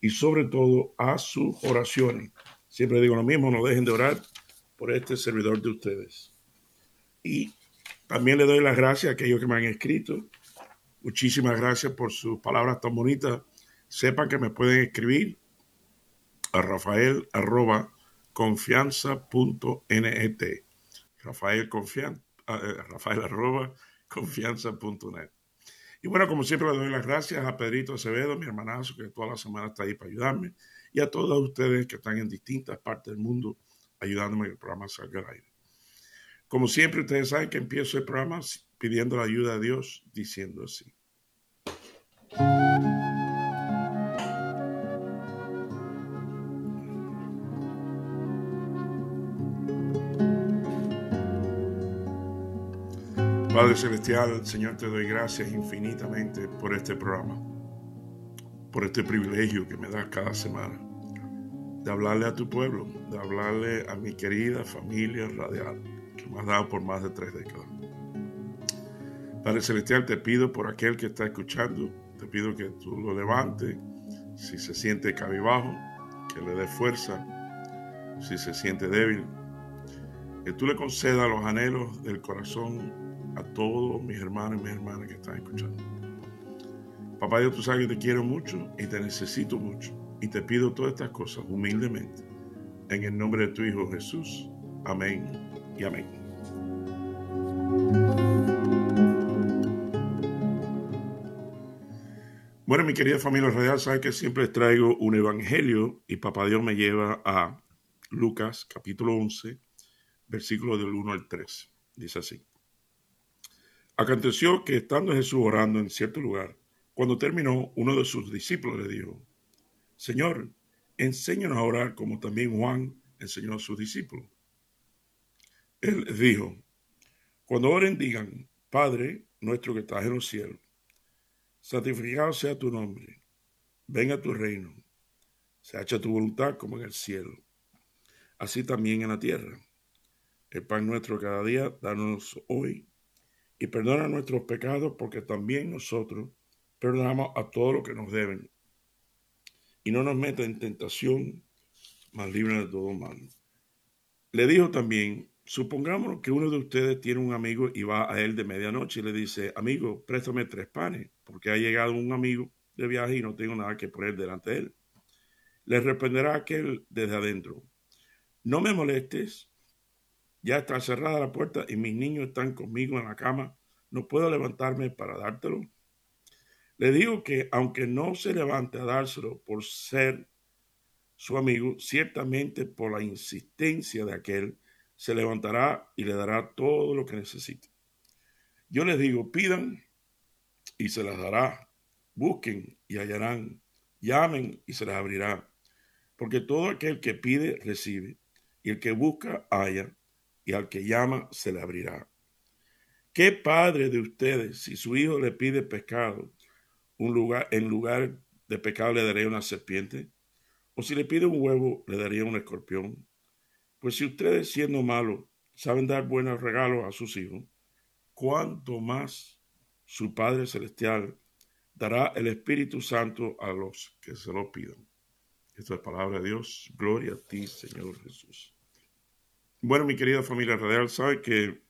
y sobre todo a sus oraciones. Siempre digo lo mismo, no dejen de orar por este servidor de ustedes. Y también le doy las gracias a aquellos que me han escrito. Muchísimas gracias por sus palabras tan bonitas. Sepan que me pueden escribir a rafael arroba confianza.net. Rafael, confian, eh, Rafael arroba confianza.net. Y bueno, como siempre, le doy las gracias a Pedrito Acevedo, mi hermanazo, que toda la semana está ahí para ayudarme, y a todos ustedes que están en distintas partes del mundo ayudándome a el programa salga al aire. Como siempre, ustedes saben que empiezo el programa pidiendo la ayuda a Dios, diciendo así. Padre Celestial, Señor, te doy gracias infinitamente por este programa, por este privilegio que me das cada semana, de hablarle a tu pueblo, de hablarle a mi querida familia radial, que me has dado por más de tres décadas. Padre Celestial, te pido por aquel que está escuchando, te pido que tú lo levantes, si se siente cabibajo, que le dé fuerza, si se siente débil, que tú le concedas los anhelos del corazón a todos mis hermanos y mis hermanas que están escuchando. Papá Dios, tú sabes que te quiero mucho y te necesito mucho. Y te pido todas estas cosas humildemente. En el nombre de tu Hijo Jesús. Amén y amén. Bueno, mi querida familia real, sabes que siempre traigo un evangelio y papá Dios me lleva a Lucas capítulo 11, versículo del 1 al 3. Dice así. Aconteció que estando Jesús orando en cierto lugar, cuando terminó, uno de sus discípulos le dijo, Señor, enséñanos a orar como también Juan enseñó a sus discípulos. Él dijo, cuando oren digan, Padre nuestro que estás en los cielos, santificado sea tu nombre, venga tu reino, se hacha tu voluntad como en el cielo, así también en la tierra. El pan nuestro cada día, danos hoy y perdona nuestros pecados porque también nosotros perdonamos a todos los que nos deben. Y no nos meta en tentación, mas libre de todo mal. Le dijo también, supongamos que uno de ustedes tiene un amigo y va a él de medianoche y le dice, amigo, préstame tres panes, porque ha llegado un amigo de viaje y no tengo nada que poner delante de él. Le responderá aquel desde adentro, no me molestes, ya está cerrada la puerta y mis niños están conmigo en la cama. No puedo levantarme para dártelo. Le digo que aunque no se levante a dárselo por ser su amigo, ciertamente por la insistencia de aquel, se levantará y le dará todo lo que necesite. Yo les digo, pidan y se las dará, busquen y hallarán, llamen y se les abrirá, porque todo aquel que pide recibe, y el que busca halla, y al que llama se le abrirá. ¿Qué padre de ustedes, si su hijo le pide pescado, lugar, en lugar de pescado le daría una serpiente? ¿O si le pide un huevo, le daría un escorpión? Pues si ustedes, siendo malos, saben dar buenos regalos a sus hijos, ¿cuánto más su Padre Celestial dará el Espíritu Santo a los que se lo pidan? Esta es palabra de Dios. Gloria a ti, Señor Jesús. Bueno, mi querida familia radial, sabe que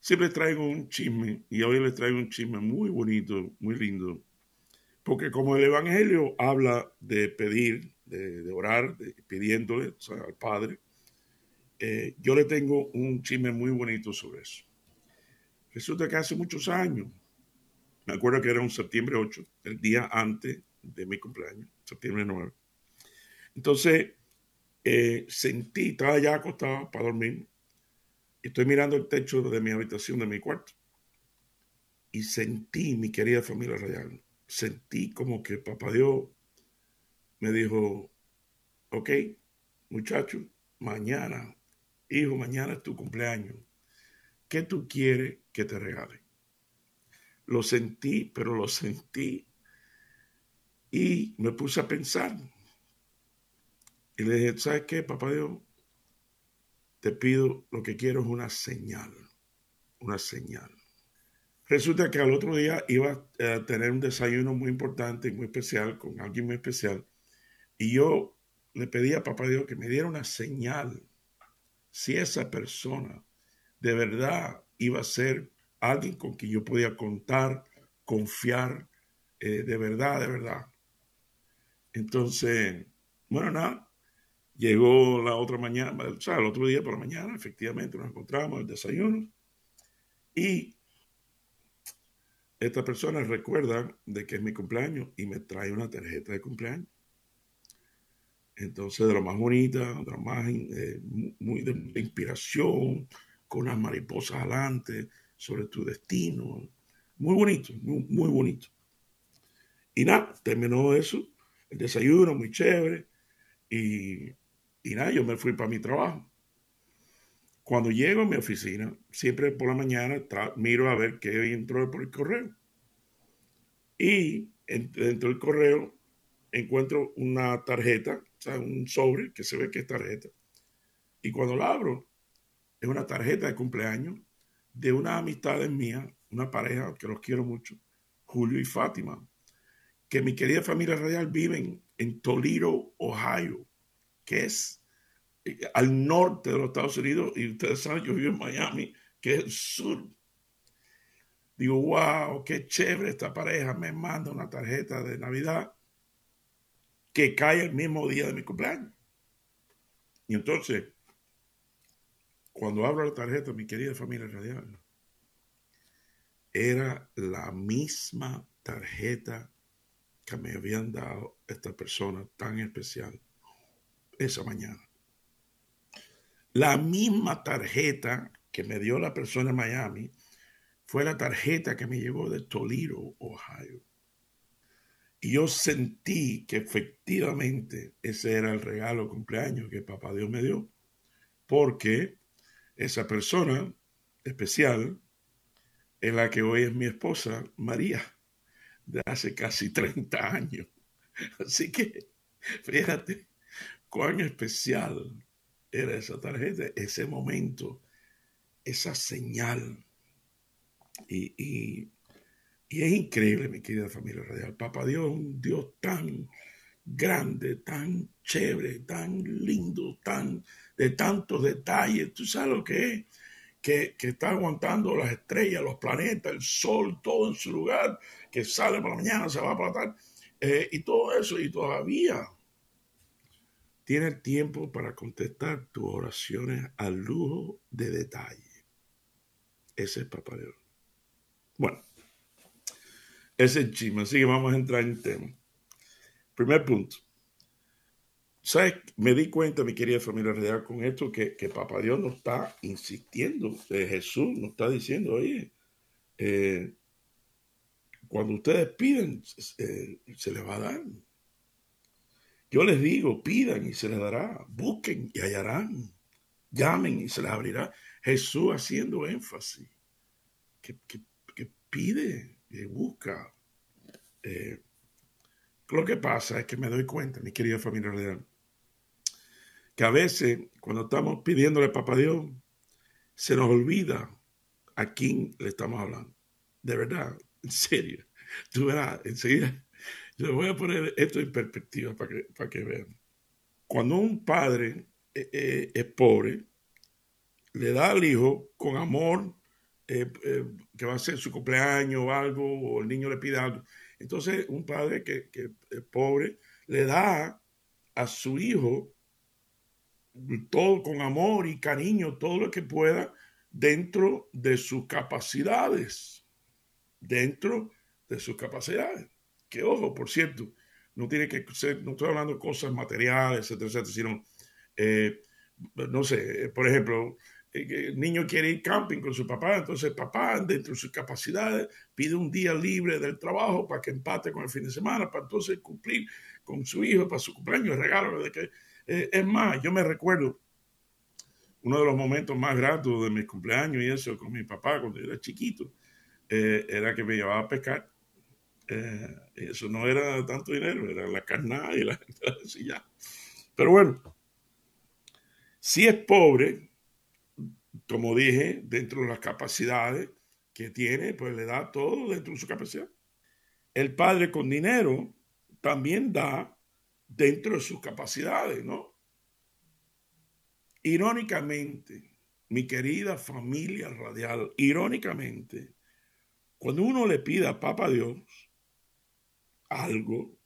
siempre traigo un chisme y hoy les traigo un chisme muy bonito, muy lindo. Porque como el Evangelio habla de pedir, de, orar, pidiéndole al Padre, eh, yo le tengo un chisme muy bonito sobre eso. Resulta que hace muchos años, me acuerdo que era un septiembre 8, el día antes de mi cumpleaños, septiembre 9. Entonces, eh, sentí, estaba ya acostado para dormir, y estoy mirando el techo de mi habitación, de mi cuarto, y sentí, mi querida familia real, sentí como que Papá Dios me dijo, ok, muchacho, mañana, hijo, mañana es tu cumpleaños. ¿Qué tú quieres que te regale? Lo sentí, pero lo sentí. Y me puse a pensar. Y le dije, ¿sabes qué, papá Dios? Te pido, lo que quiero es una señal. Una señal. Resulta que al otro día iba a tener un desayuno muy importante, muy especial, con alguien muy especial. Y yo le pedí a papá Dios que me diera una señal si esa persona de verdad iba a ser alguien con quien yo podía contar, confiar, eh, de verdad, de verdad. Entonces, bueno, nada, llegó la otra mañana, o sea, el otro día por la mañana, efectivamente nos encontramos el desayuno y esta persona recuerda de que es mi cumpleaños y me trae una tarjeta de cumpleaños. Entonces, de lo más bonita, de lo más eh, muy de inspiración, con unas mariposas adelante, sobre tu destino. Muy bonito, muy, muy bonito. Y nada, terminó eso, el desayuno, muy chévere. Y, y nada, yo me fui para mi trabajo. Cuando llego a mi oficina, siempre por la mañana miro a ver qué entró por el correo. Y dentro del correo encuentro una tarjeta, o sea, un sobre que se ve que es tarjeta. Y cuando la abro, es una tarjeta de cumpleaños de una amistad mía, una pareja que los quiero mucho, Julio y Fátima, que mi querida familia radial viven en Toledo, Ohio, que es al norte de los Estados Unidos, y ustedes saben, yo vivo en Miami, que es el sur. Digo, wow, qué chévere esta pareja, me manda una tarjeta de Navidad que cae el mismo día de mi cumpleaños. Y entonces, cuando abro la tarjeta, mi querida familia radial, era la misma tarjeta que me habían dado esta persona tan especial esa mañana. La misma tarjeta que me dio la persona en Miami fue la tarjeta que me llegó de Toledo, Ohio. Y yo sentí que efectivamente ese era el regalo de cumpleaños que papá Dios me dio, porque esa persona especial es la que hoy es mi esposa, María, de hace casi 30 años. Así que, fíjate cuán especial era esa tarjeta, ese momento, esa señal. Y, y, es increíble, mi querida familia radial. Papá Dios un Dios tan grande, tan chévere, tan lindo, tan de tantos detalles. ¿Tú sabes lo que es? Que, está aguantando las estrellas, los planetas, el sol, todo en su lugar, que sale por la mañana, se va por la tarde, eh, y todo eso, y todavía tiene tiempo para contestar tus oraciones al lujo de detalle. Ese es Papá Dios. Bueno, ese es chisme, así que vamos a entrar en tema. Primer punto. ¿Sabes? Me di cuenta, mi querida familia real, con esto que, que Papá Dios nos está insistiendo. Eh, Jesús nos está diciendo, oye, eh, cuando ustedes piden, eh, se les va a dar. Yo les digo, pidan y se les dará, busquen y hallarán, llamen y se les abrirá. Jesús haciendo énfasis, que, pide, y busca. Lo que pasa es que me doy cuenta, mi querida familia real, que a veces cuando estamos pidiéndole a Papá Dios, se nos olvida a quién le estamos hablando. De verdad, en serio. Tú verás, enseguida, yo voy a poner esto en perspectiva para que, para que vean. Cuando un padre eh, eh, es pobre, le da al hijo con amor, eh, que va a ser su cumpleaños o algo, o el niño le pide algo, entonces, un padre que, es pobre le da a su hijo todo con amor y cariño, todo lo que pueda dentro de sus capacidades. Dentro de sus capacidades. Que ojo, por cierto, no tiene que ser, no estoy hablando de cosas materiales, etcétera, etcétera, sino, eh, no sé, por ejemplo, el niño quiere ir camping con su papá, entonces el papá, dentro de sus capacidades, pide un día libre del trabajo para que empate con el fin de semana, para entonces cumplir con su hijo para su cumpleaños, regalo de que eh, es más, yo me recuerdo uno de los momentos más gratos de mis cumpleaños y eso con mi papá cuando yo era chiquito, eh, era que me llevaba a pescar. Eh, eso no era tanto dinero, era la carnada y la ya. Pero bueno, si es pobre, como dije, dentro de las capacidades que tiene, pues le da todo dentro de su capacidad. El padre con dinero también da dentro de sus capacidades, ¿no? Irónicamente, mi querida familia radial, irónicamente, cuando uno le pide a Papa Dios algo,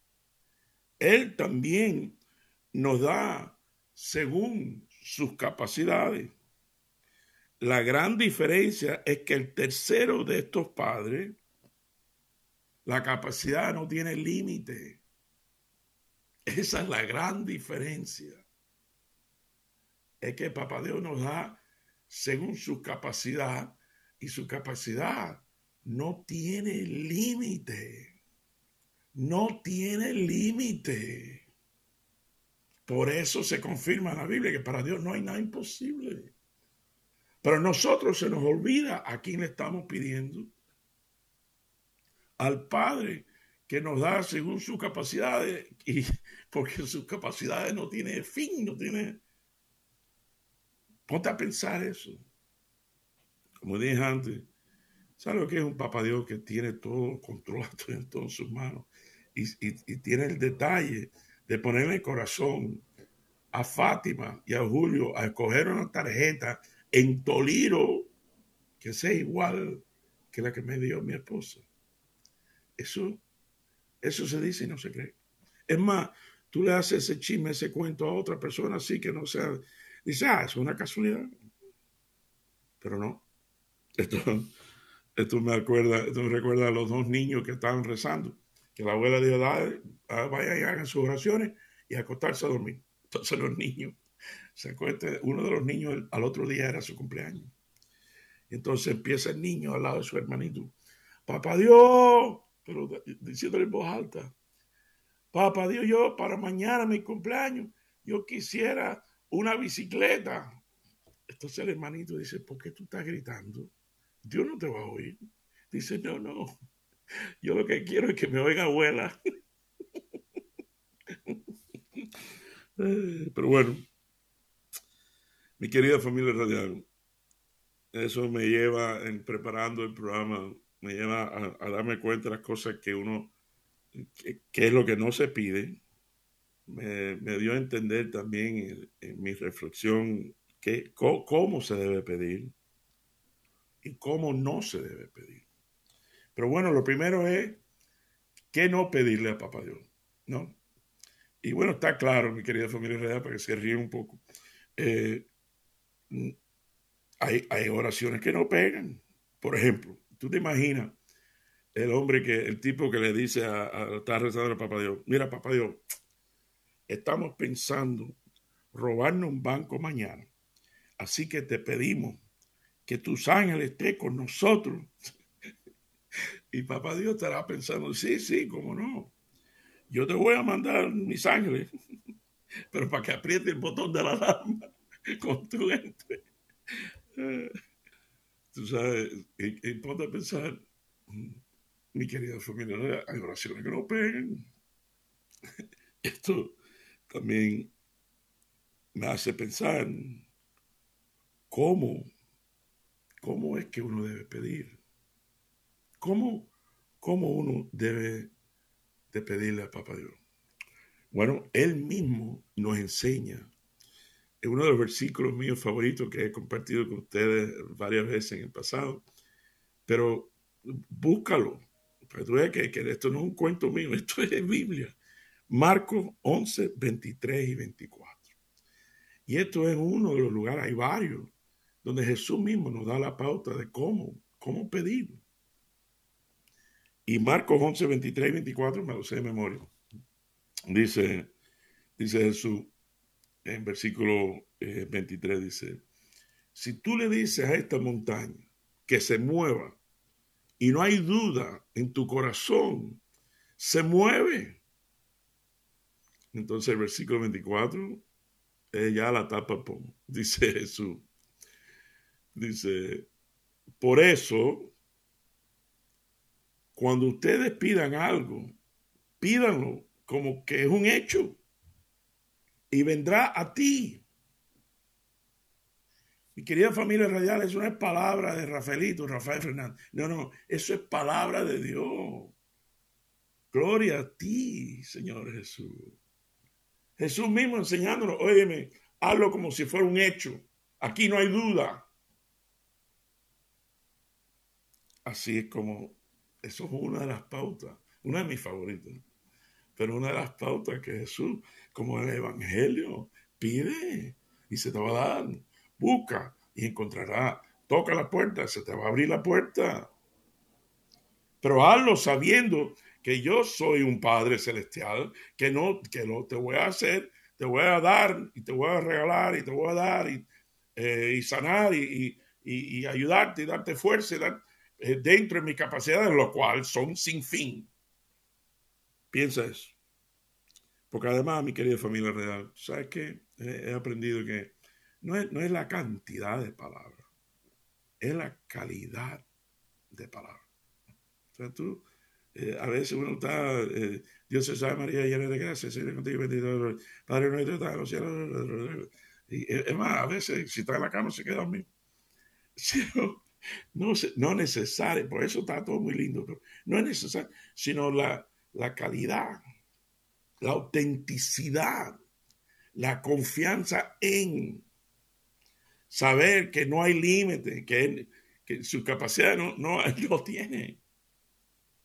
Él también nos da según sus capacidades. La gran diferencia es que el tercero de estos padres, la capacidad no tiene límite. Esa es la gran diferencia. Es que Papá Dios nos da según su capacidad y su capacidad no tiene límite. No tiene límite. Por eso se confirma en la Biblia que para Dios no hay nada imposible. Pero a nosotros se nos olvida a quién le estamos pidiendo. Al Padre que nos da según sus capacidades, y porque sus capacidades no tienen fin, no tiene. Ponte a pensar eso. Como dije antes, ¿sabes lo que es un papá Dios que tiene todo controlado en todas sus manos? Y, tiene el detalle de ponerle el corazón a Fátima y a Julio a escoger una tarjeta en Toliro que sea igual que la que me dio mi esposa. Eso eso se dice y no se cree. Es más, tú le haces ese chisme, ese cuento a otra persona así que no sea. Dice, ah, es una casualidad. Pero no. Esto, esto me acuerda, esto me recuerda a los dos niños que estaban rezando. Que la abuela dijo, ah, vaya y hagan sus oraciones y acostarse a dormir. Entonces los niños se acuestan, uno de los niños al otro día era su cumpleaños. Entonces empieza el niño al lado de su hermanito. Papá Dios, pero diciéndole en voz alta, papá Dios, yo para mañana mi cumpleaños, yo quisiera una bicicleta. Entonces el hermanito dice, ¿por qué tú estás gritando? Dios no te va a oír. Dice, no, no, yo lo que quiero es que me oiga abuela. Pero bueno, mi querida familia radial, eso me lleva en preparando el programa me lleva a, darme cuenta de las cosas que uno, que, es lo que no se pide. Me, dio a entender también en, mi reflexión que, cómo, se debe pedir y cómo no se debe pedir. Pero bueno, lo primero es que no pedirle a Papá Dios, ¿no? Y bueno, está claro, mi querida familia real, para que se ríe un poco. Eh, hay, hay oraciones que no pegan. Por ejemplo, ¿Tú te imaginas el hombre que, el tipo que le dice a, a está rezando al Papá Dios, mira Papá Dios, estamos pensando robarnos un banco mañana, así que te pedimos que tus ángeles estén con nosotros. Y Papá Dios estará pensando, sí, sí, cómo no. Yo te voy a mandar mis ángeles, pero para que apriete el botón de la alarma con tu gente. Tú sabes, y, ponte a pensar, mi querida familia, hay oraciones que no pegan. Esto también me hace pensar cómo, cómo es que uno debe pedir. ¿Cómo, cómo uno debe de pedirle a Papá Dios? Bueno, Él mismo nos enseña es uno de los versículos míos favoritos que he compartido con ustedes varias veces en el pasado, pero búscalo, para tú veas que, que, esto no es un cuento mío, esto es Biblia. Marcos 11, 23 y 24. Y esto es uno de los lugares, hay varios, donde Jesús mismo nos da la pauta de cómo, cómo pedir. Y Marcos 11, 23 y 24, me lo sé de memoria. Dice, dice Jesús, en versículo 23 eh, dice, si tú le dices a esta montaña que se mueva y no hay duda en tu corazón, se mueve. Entonces el versículo 24 es ya la tapa, dice Jesús. Dice, por eso, cuando ustedes pidan algo, pídanlo como que es un hecho y vendrá a ti. Mi querida familia radial, eso no es palabra de Rafaelito, Rafael Fernández. No, no, eso es palabra de Dios. Gloria a ti, Señor Jesús. Jesús mismo enseñándonos, óyeme, hazlo como si fuera un hecho. Aquí no hay duda. Así es como, eso es una de las pautas, una de mis favoritas, pero una de las pautas que Jesús, como el Evangelio, pide y se te va a dar. Busca y encontrará. Toca la puerta, se te va a abrir la puerta. Pero hazlo sabiendo que yo soy un Padre celestial, que no, que te voy a hacer, te voy a dar y te voy a regalar y te voy a dar y, eh, sanar y, ayudarte y darte fuerza y dar, eh, dentro de mi capacidad, lo cual son sin fin. Piensa eso. Porque además, mi querida familia real, ¿sabes qué? He aprendido que no es, no es la cantidad de palabras, es la calidad de palabras. O sea, tú, eh, a veces uno está, eh, Dios se sabe, María, llena de gracia, Señor contigo, bendito, Padre nuestro, está en los cielos. Y es más, a veces, si está en la cama, se queda dormido. No, no necesario, por eso está todo muy lindo, pero no es necesario, sino la, la calidad, la autenticidad, la confianza en saber que no hay límite, que, que su capacidad no, no, tiene.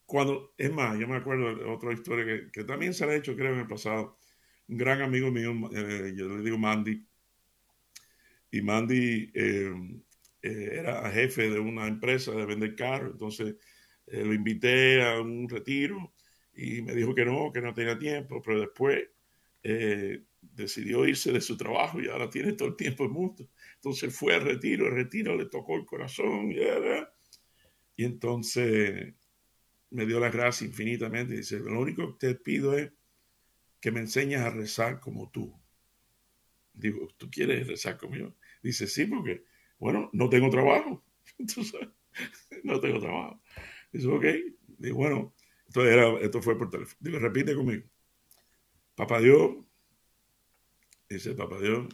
Cuando, es más, yo me acuerdo de otra historia que, también se ha hecho, creo, en el pasado. Un gran amigo mío, eh, yo le digo Mandy, y Mandy eh, eh, era jefe de una empresa de vender carros, entonces lo invité a un retiro y me dijo que no, que no tenía tiempo, pero después decidió irse de su trabajo y ahora tiene todo el tiempo del mundo. Entonces fue al retiro, el retiro le tocó el corazón y, y entonces me dio las gracias infinitamente. Dice, lo único que te pido es que me enseñes a rezar como tú. Digo, ¿tú quieres rezar conmigo? Dice, sí, porque, bueno, no tengo trabajo. Entonces, no tengo trabajo. Dice, ok. Digo, bueno, entonces era, esto fue por teléfono. Digo, repite conmigo. Papá Dios, dice, Papá Dios,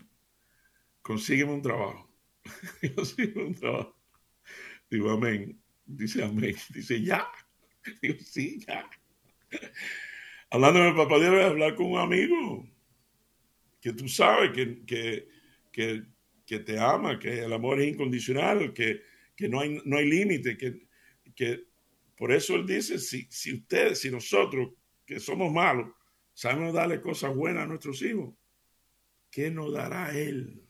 consígueme un trabajo. consígueme un trabajo. Digo, amén. Dice, amén. Dice, ya. Digo, sí, ya. Hablando de papá, debe hablar con un amigo que tú sabes que, que, que, que, te ama, que el amor es incondicional, que, que no hay, no hay límite, que, que por eso él dice, si, si ustedes, si nosotros, que somos malos, sabemos darle cosas buenas a nuestros hijos, ¿qué nos dará él?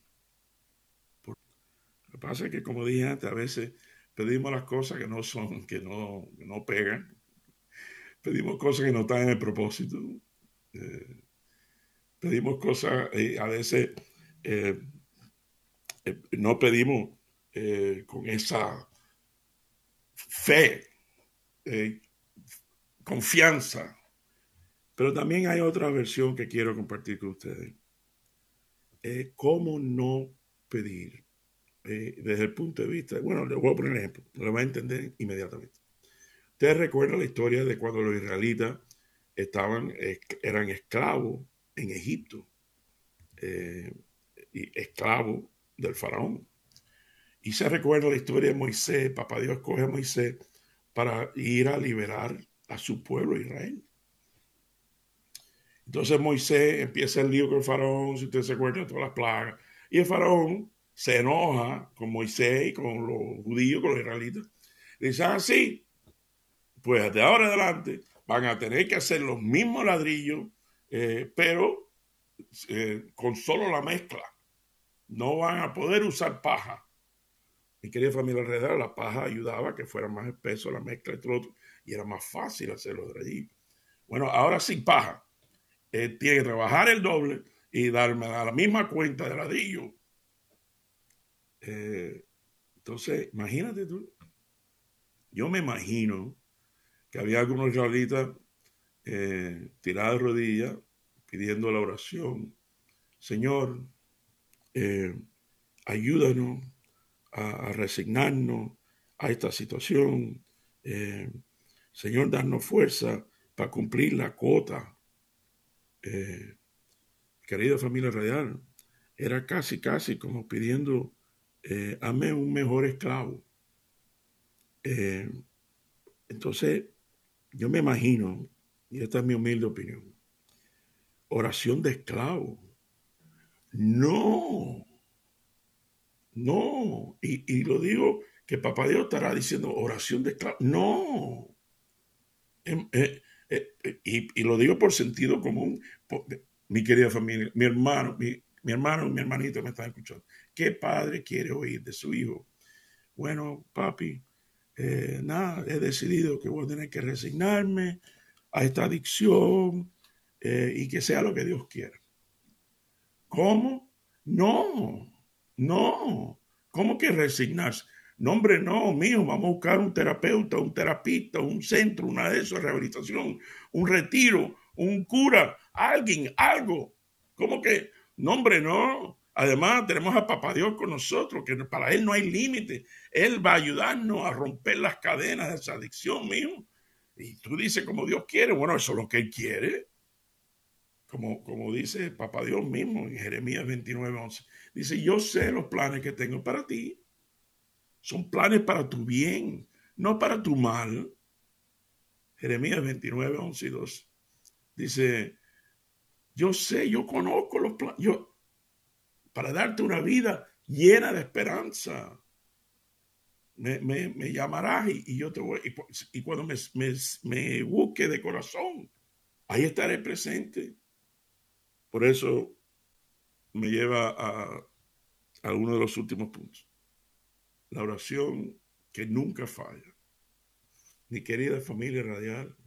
Lo que pasa es que, como dije antes, a veces pedimos las cosas que no son, que no, no pegan, pedimos cosas que no están en el propósito, eh, pedimos cosas, y a veces eh, eh, no pedimos con esa fe, confianza, pero también hay otra versión que quiero compartir con ustedes. ¿Cómo no pedir? Eh, desde el punto de vista, bueno, le voy a poner un ejemplo, lo va a entender inmediatamente. Ustedes recuerdan la historia de cuando los israelitas estaban, eran esclavos en Egipto, eh, y esclavos del faraón. Y se recuerda la historia de Moisés, papá Dios coge a Moisés para ir a liberar a su pueblo Israel. Entonces Moisés empieza el lío con el faraón, si ustedes se acuerdan, todas las plagas. Y el faraón se enoja con Moisés y con los judíos, con los israelitas. Dice, así, ah, pues de ahora adelante van a tener que hacer los mismos ladrillos, eh, pero eh, con solo la mezcla. No van a poder usar paja. Mi querida familia alrededor, la paja ayudaba a que fuera más espeso la mezcla y todo y era más fácil hacer los ladrillos. Bueno, ahora sin paja, eh, tiene que trabajar el doble y darme a la misma cuenta de ladrillo Eh, entonces, imagínate tú. Yo me imagino que había algunos israelitas eh, tirados de rodillas pidiendo la oración. Señor, eh, ayúdanos a, resignarnos a esta situación. Eh, Señor, darnos fuerza para cumplir la cuota. Eh, querida familia real, era casi, casi como pidiendo, eh, un mejor esclavo. Entonces, yo me imagino, y esta es mi humilde opinión, oración de esclavo. No, no, y, lo digo que Papá Dios estará diciendo oración de esclavo. No. Em, eh, eh, eh, y, lo digo por sentido común. mi querida familia, mi hermano, mi, hermano y mi hermanito me están escuchando. ¿Qué padre quiere oír de su hijo? Bueno, papi, nada, he decidido que voy a tener que resignarme a esta adicción y que sea lo que Dios quiera. ¿Cómo? No, no, ¿cómo que resignarse? No, hombre, no, mío, vamos a buscar un terapeuta, un terapista, un centro, una de esas, rehabilitación, un retiro, un cura, alguien, algo. ¿Cómo que? No, hombre, no. Además, tenemos a Papá Dios con nosotros, que para Él no hay límite. Él va a ayudarnos a romper las cadenas de esa adicción, mío. Y tú dices como Dios quiere, bueno, eso es lo que Él quiere. Como, como dice Papá Dios mismo en Jeremías 29, 11. Dice, yo sé los planes que tengo para ti. Son planes para tu bien, no para tu mal. Jeremías 29, 11 y 2. Dice, yo sé, yo conozco los planes, yo, para darte una vida llena de esperanza. Me, llamarás y, yo te voy, y, cuando me, me busque de corazón, ahí estaré presente. Por eso me lleva a, alguno de los últimos puntos. La oración que nunca falla. Mi querida familia radial,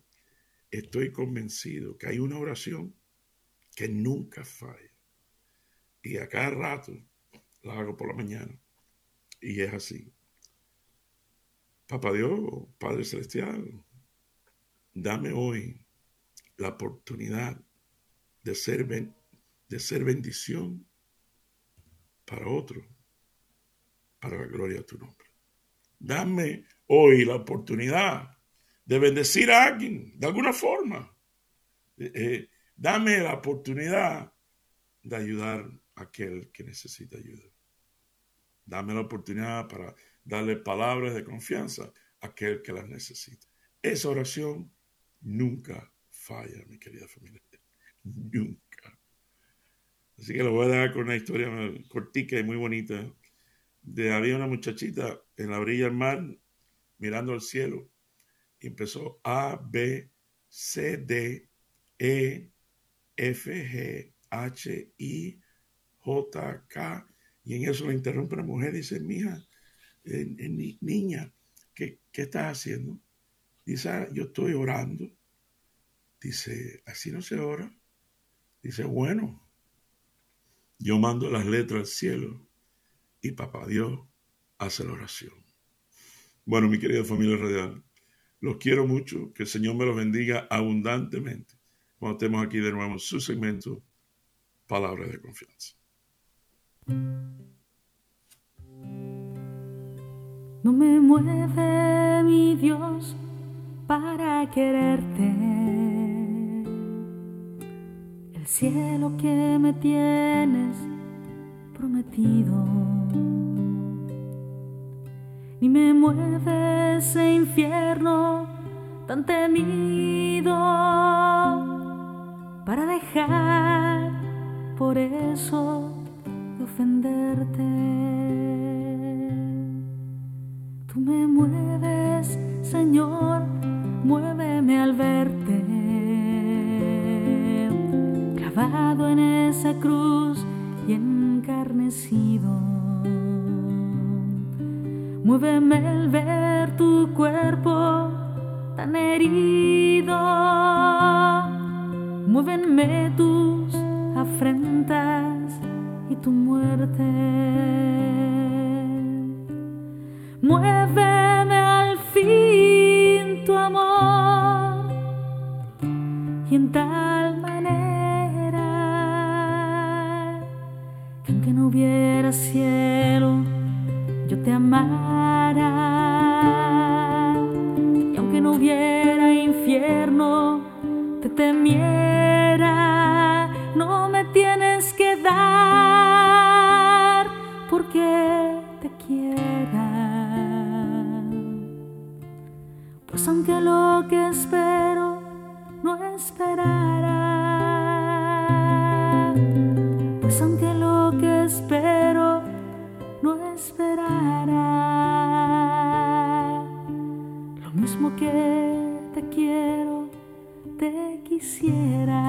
estoy convencido que hay una oración que nunca falla. Y a cada rato la hago por la mañana. Y es así. Papá Dios, Padre Celestial, dame hoy la oportunidad de ser de ser bendición para otro, para la gloria de tu nombre. Dame hoy la oportunidad de bendecir a alguien de alguna forma. Eh, eh, dame la oportunidad de ayudar a aquel que necesita ayuda. Dame la oportunidad para darle palabras de confianza a aquel que las necesita. Esa oración nunca falla, mi querida familia. Nunca. Así que lo voy a dar con una historia cortica y muy bonita. De, había una muchachita en la orilla del mar mirando al cielo y empezó A, B, C, D, E, F, G, H, I, J, K. Y en eso le interrumpe la mujer y dice, mija, eh, eh, niña, ¿qué, ¿qué estás haciendo? Dice, ah, yo estoy orando. Dice, así no se ora. Dice, bueno, yo mando las letras al cielo y papá Dios hace la oración. Bueno, mi querida familia radial, los quiero mucho, que el Señor me los bendiga abundantemente cuando estemos aquí de nuevo en su segmento Palabras de Confianza. No me mueve mi Dios para quererte cielo que me tienes prometido. Ni me mueve ese infierno tan temido para dejar por eso de ofenderte. Tú me mueves, Señor, y encarnecido. Muéveme el ver tu cuerpo tan herido. Muévenme tus afrentas y tu muerte. Muéveme al fin tu amor y en tal hubiera cielo, yo te amara y aunque no hubiera infierno, te temiera. No me tienes que dar porque te quiera. Pues aunque lo que te quiero, te quisiera.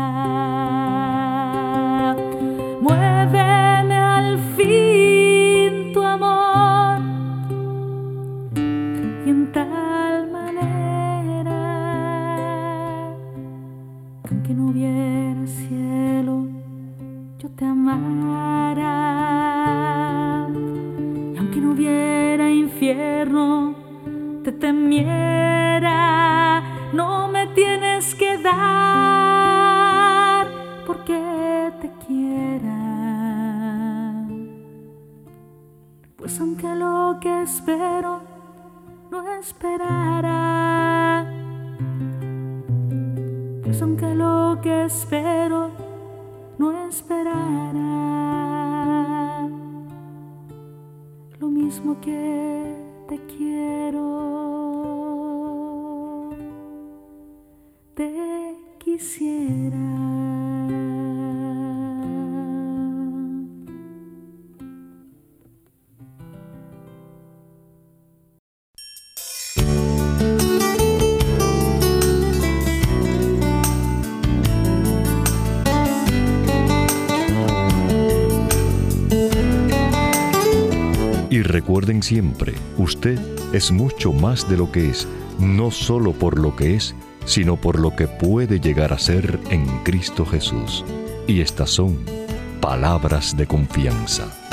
Muéveme al fin tu amor y en tal manera que aunque no hubiera cielo yo te amara y aunque no hubiera infierno te temiera que dar porque te quiera pues aunque lo que espero no esperará. Pues aunque lo que espero no esperará. Lo mismo que te quiero, recuerden siempre, usted es mucho más de lo que es, no solo por lo que es, sino por lo que puede llegar a ser en Cristo Jesús. Y estas son palabras de confianza.